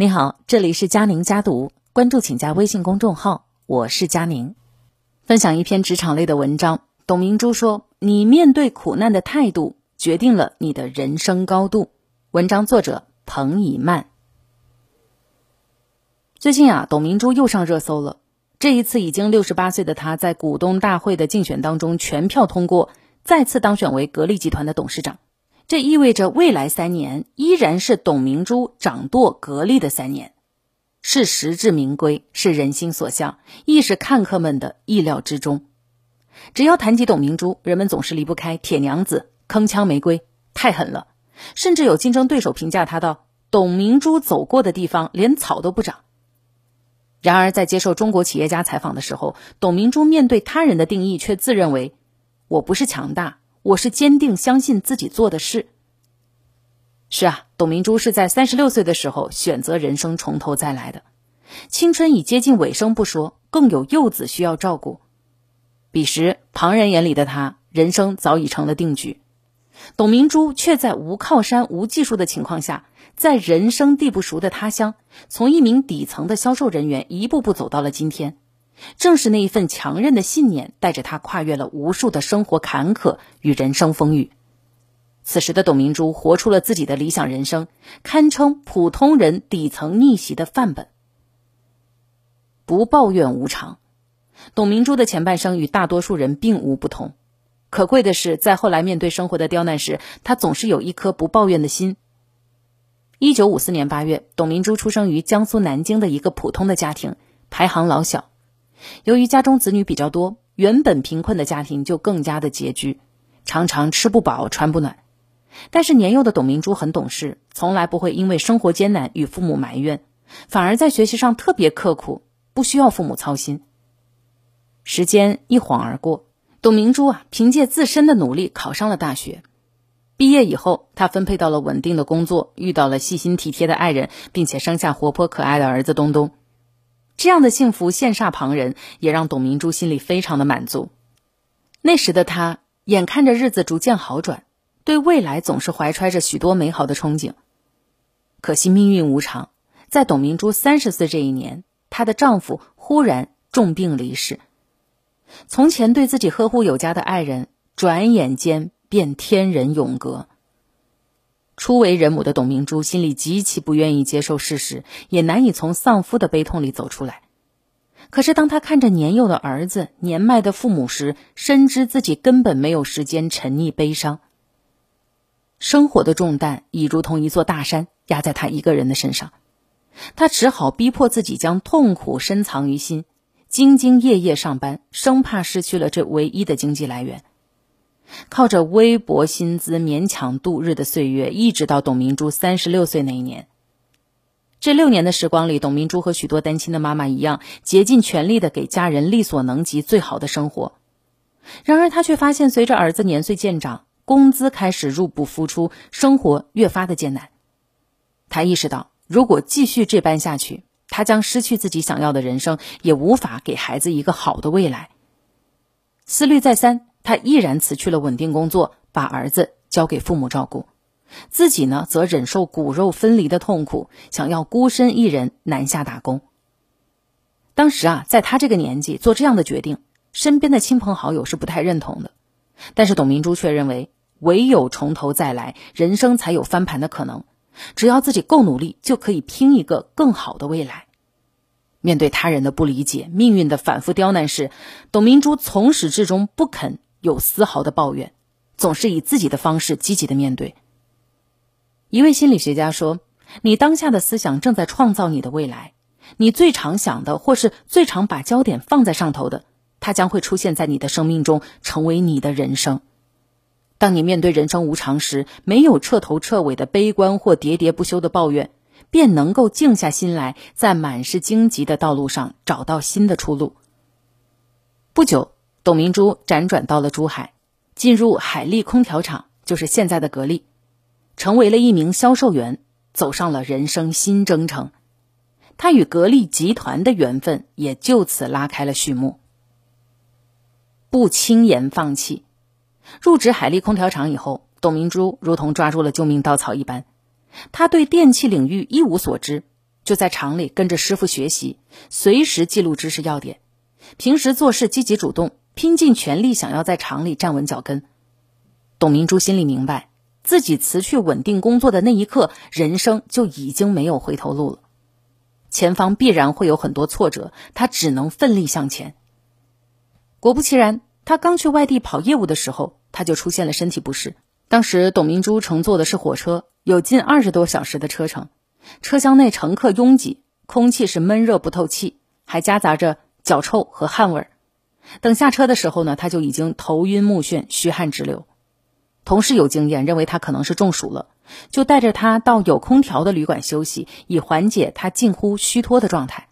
你好，这里是佳宁家读，关注请加微信公众号，我是佳宁。分享一篇职场类的文章。董明珠说：“你面对苦难的态度，决定了你的人生高度。”文章作者彭以曼。最近啊，董明珠又上热搜了。这一次已经六十八岁的她，在股东大会的竞选当中全票通过，再次当选为格力集团的董事长。这意味着未来三年依然是董明珠掌舵格力的三年，是实至名归，是人心所向，亦是看客们的意料之中。只要谈及董明珠，人们总是离不开铁娘子、铿锵玫瑰，太狠了。甚至有竞争对手评价她道：“董明珠走过的地方，连草都不长。”然而，在接受中国企业家采访的时候，董明珠面对他人的定义，却自认为：“我不是强大。”我是坚定相信自己做的事。是啊，董明珠是在三十六岁的时候选择人生从头再来的，青春已接近尾声不说，更有幼子需要照顾。彼时旁人眼里的她，人生早已成了定局。董明珠却在无靠山、无技术的情况下，在人生地不熟的他乡，从一名底层的销售人员一步步走到了今天。正是那一份强韧的信念，带着他跨越了无数的生活坎坷与人生风雨。此时的董明珠活出了自己的理想人生，堪称普通人底层逆袭的范本。不抱怨无常，董明珠的前半生与大多数人并无不同。可贵的是，在后来面对生活的刁难时，她总是有一颗不抱怨的心。一九五四年八月，董明珠出生于江苏南京的一个普通的家庭，排行老小。由于家中子女比较多，原本贫困的家庭就更加的拮据，常常吃不饱穿不暖。但是年幼的董明珠很懂事，从来不会因为生活艰难与父母埋怨，反而在学习上特别刻苦，不需要父母操心。时间一晃而过，董明珠啊，凭借自身的努力考上了大学。毕业以后，她分配到了稳定的工作，遇到了细心体贴的爱人，并且生下活泼可爱的儿子东东。这样的幸福羡煞旁人，也让董明珠心里非常的满足。那时的她，眼看着日子逐渐好转，对未来总是怀揣着许多美好的憧憬。可惜命运无常，在董明珠三十岁这一年，她的丈夫忽然重病离世。从前对自己呵护有加的爱人，转眼间便天人永隔。初为人母的董明珠心里极其不愿意接受事实，也难以从丧夫的悲痛里走出来。可是，当她看着年幼的儿子、年迈的父母时，深知自己根本没有时间沉溺悲伤。生活的重担已如同一座大山压在她一个人的身上，她只好逼迫自己将痛苦深藏于心，兢兢业业上班，生怕失去了这唯一的经济来源。靠着微薄薪资勉强度日的岁月，一直到董明珠三十六岁那一年。这六年的时光里，董明珠和许多单亲的妈妈一样，竭尽全力的给家人力所能及最好的生活。然而，她却发现，随着儿子年岁渐长，工资开始入不敷出，生活越发的艰难。她意识到，如果继续这般下去，她将失去自己想要的人生，也无法给孩子一个好的未来。思虑再三。他毅然辞去了稳定工作，把儿子交给父母照顾，自己呢则忍受骨肉分离的痛苦，想要孤身一人南下打工。当时啊，在他这个年纪做这样的决定，身边的亲朋好友是不太认同的。但是董明珠却认为，唯有从头再来，人生才有翻盘的可能。只要自己够努力，就可以拼一个更好的未来。面对他人的不理解、命运的反复刁难时，董明珠从始至终不肯。有丝毫的抱怨，总是以自己的方式积极的面对。一位心理学家说：“你当下的思想正在创造你的未来。你最常想的，或是最常把焦点放在上头的，它将会出现在你的生命中，成为你的人生。当你面对人生无常时，没有彻头彻尾的悲观或喋喋不休的抱怨，便能够静下心来，在满是荆棘的道路上找到新的出路。”不久。董明珠辗转到了珠海，进入海利空调厂，就是现在的格力，成为了一名销售员，走上了人生新征程。他与格力集团的缘分也就此拉开了序幕。不轻言放弃，入职海利空调厂以后，董明珠如同抓住了救命稻草一般。他对电器领域一无所知，就在厂里跟着师傅学习，随时记录知识要点。平时做事积极主动，拼尽全力想要在厂里站稳脚跟。董明珠心里明白，自己辞去稳定工作的那一刻，人生就已经没有回头路了。前方必然会有很多挫折，他只能奋力向前。果不其然，他刚去外地跑业务的时候，他就出现了身体不适。当时董明珠乘坐的是火车，有近二十多小时的车程，车厢内乘客拥挤，空气是闷热不透气，还夹杂着脚臭和汗味儿。等下车的时候呢，他就已经头晕目眩，虚汗直流。同事有经验，认为他可能是中暑了，就带着他到有空调的旅馆休息，以缓解他近乎虚脱的状态。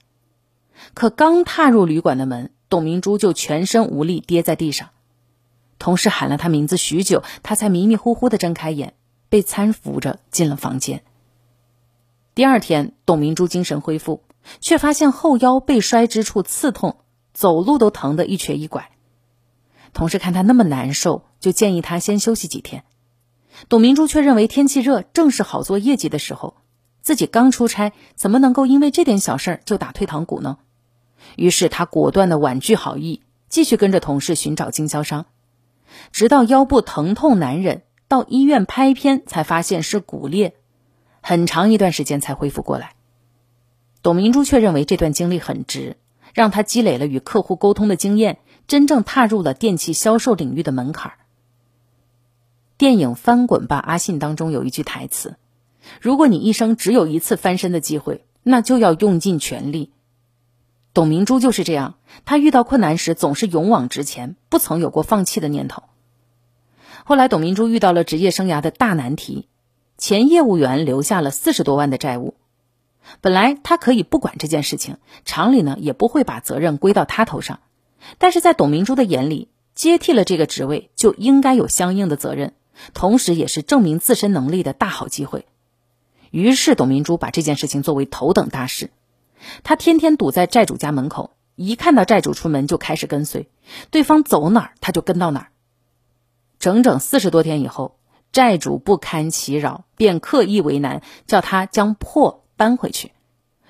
可刚踏入旅馆的门，董明珠就全身无力，跌在地上。同事喊了他名字许久，他才迷迷糊糊的睁开眼，被搀扶着进了房间。第二天，董明珠精神恢复，却发现后腰被摔之处刺痛，走路都疼得一瘸一拐。同事看他那么难受，就建议他先休息几天。董明珠却认为天气热正是好做业绩的时候，自己刚出差，怎么能够因为这点小事就打退堂鼓呢？于是他果断的婉拒好意，继续跟着同事寻找经销商，直到腰部疼痛难忍，到医院拍片才发现是骨裂，很长一段时间才恢复过来。董明珠却认为这段经历很值，让他积累了与客户沟通的经验。真正踏入了电器销售领域的门槛。电影《翻滚吧，阿信》当中有一句台词：“如果你一生只有一次翻身的机会，那就要用尽全力。”董明珠就是这样，她遇到困难时总是勇往直前，不曾有过放弃的念头。后来，董明珠遇到了职业生涯的大难题，前业务员留下了四十多万的债务。本来他可以不管这件事情，厂里呢也不会把责任归到他头上。但是在董明珠的眼里，接替了这个职位就应该有相应的责任，同时也是证明自身能力的大好机会。于是，董明珠把这件事情作为头等大事。她天天堵在债主家门口，一看到债主出门就开始跟随，对方走哪儿，她就跟到哪儿。整整四十多天以后，债主不堪其扰，便刻意为难，叫他将破搬回去。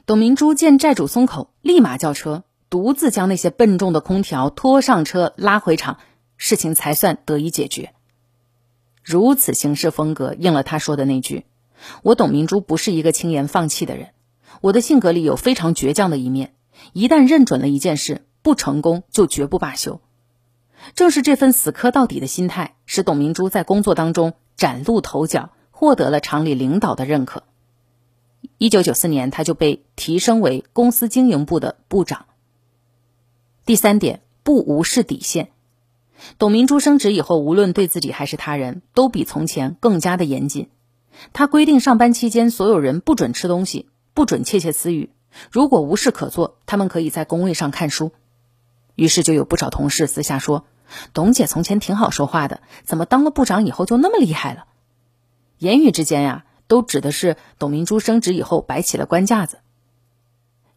董明珠见债主松口，立马叫车。独自将那些笨重的空调拖上车拉回厂，事情才算得以解决。如此行事风格，应了他说的那句：“我董明珠不是一个轻言放弃的人，我的性格里有非常倔强的一面。一旦认准了一件事，不成功就绝不罢休。”正是这份死磕到底的心态，使董明珠在工作当中崭露头角，获得了厂里领导的认可。一九九四年，他就被提升为公司经营部的部长。第三点，不无视底线。董明珠升职以后，无论对自己还是他人，都比从前更加的严谨。他规定上班期间，所有人不准吃东西，不准窃窃私语。如果无事可做，他们可以在工位上看书。于是就有不少同事私下说：“董姐从前挺好说话的，怎么当了部长以后就那么厉害了？”言语之间呀，都指的是董明珠升职以后摆起了官架子。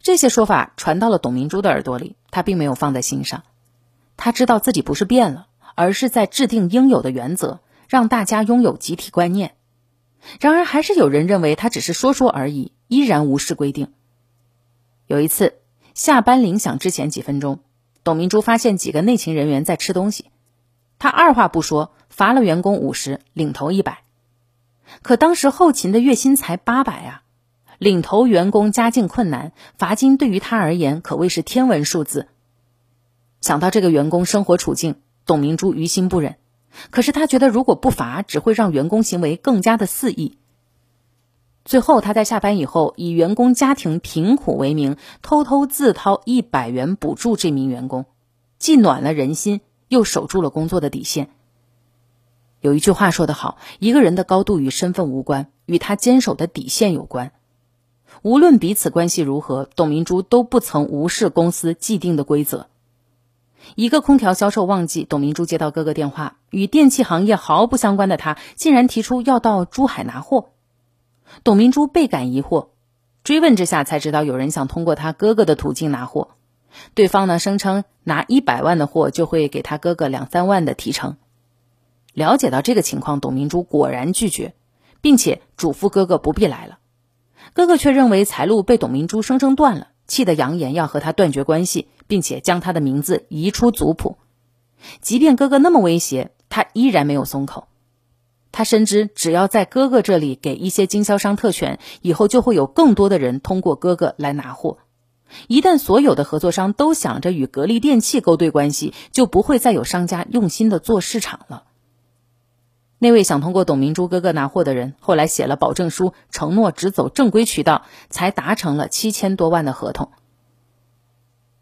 这些说法传到了董明珠的耳朵里，她并没有放在心上。她知道自己不是变了，而是在制定应有的原则，让大家拥有集体观念。然而，还是有人认为她只是说说而已，依然无视规定。有一次，下班铃响之前几分钟，董明珠发现几个内勤人员在吃东西，她二话不说，罚了员工五十，领头一百。可当时后勤的月薪才八百啊！领头员工家境困难，罚金对于他而言可谓是天文数字。想到这个员工生活处境，董明珠于心不忍。可是他觉得，如果不罚，只会让员工行为更加的肆意。最后，他在下班以后，以员工家庭贫苦为名，偷偷自掏一百元补助这名员工，既暖了人心，又守住了工作的底线。有一句话说得好：一个人的高度与身份无关，与他坚守的底线有关。无论彼此关系如何，董明珠都不曾无视公司既定的规则。一个空调销售旺季，董明珠接到哥哥电话，与电器行业毫不相关的他，竟然提出要到珠海拿货。董明珠倍感疑惑，追问之下才知道有人想通过他哥哥的途径拿货。对方呢声称拿一百万的货就会给他哥哥两三万的提成。了解到这个情况，董明珠果然拒绝，并且嘱咐哥哥不必来了。哥哥却认为财路被董明珠生生断了，气得扬言要和他断绝关系，并且将他的名字移出族谱。即便哥哥那么威胁，他依然没有松口。他深知，只要在哥哥这里给一些经销商特权，以后就会有更多的人通过哥哥来拿货。一旦所有的合作商都想着与格力电器勾兑关系，就不会再有商家用心的做市场了。那位想通过董明珠哥哥拿货的人，后来写了保证书，承诺只走正规渠道，才达成了七千多万的合同。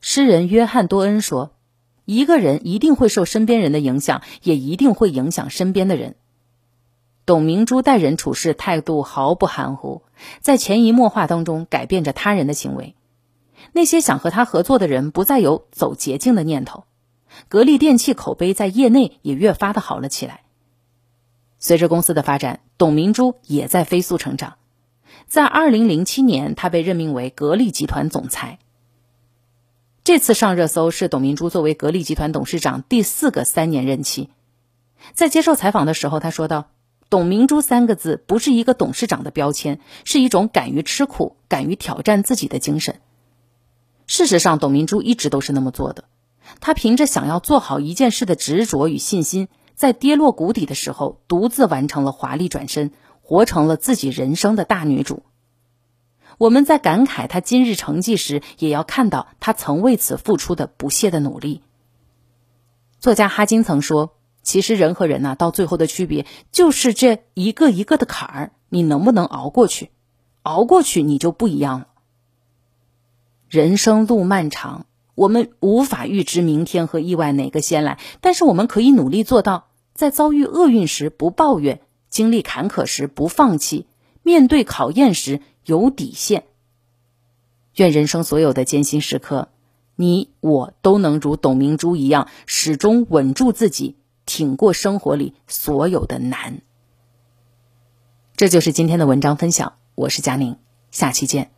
诗人约翰多恩说：“一个人一定会受身边人的影响，也一定会影响身边的人。”董明珠待人处事态度毫不含糊，在潜移默化当中改变着他人的行为。那些想和他合作的人不再有走捷径的念头，格力电器口碑在业内也越发的好了起来。随着公司的发展，董明珠也在飞速成长。在二零零七年，她被任命为格力集团总裁。这次上热搜是董明珠作为格力集团董事长第四个三年任期。在接受采访的时候，他说道。董明珠三个字不是一个董事长的标签，是一种敢于吃苦、敢于挑战自己的精神。事实上，董明珠一直都是那么做的。她凭着想要做好一件事的执着与信心，在跌落谷底的时候，独自完成了华丽转身，活成了自己人生的大女主。我们在感慨她今日成绩时，也要看到她曾为此付出的不懈的努力。作家哈金曾说。其实人和人呐，到最后的区别就是这一个一个的坎儿，你能不能熬过去？熬过去，你就不一样了。人生路漫长，我们无法预知明天和意外哪个先来，但是我们可以努力做到，在遭遇厄运时不抱怨，经历坎坷时不放弃，面对考验时有底线。愿人生所有的艰辛时刻，你我都能如董明珠一样，始终稳住自己。挺过生活里所有的难，这就是今天的文章分享。我是佳宁，下期见。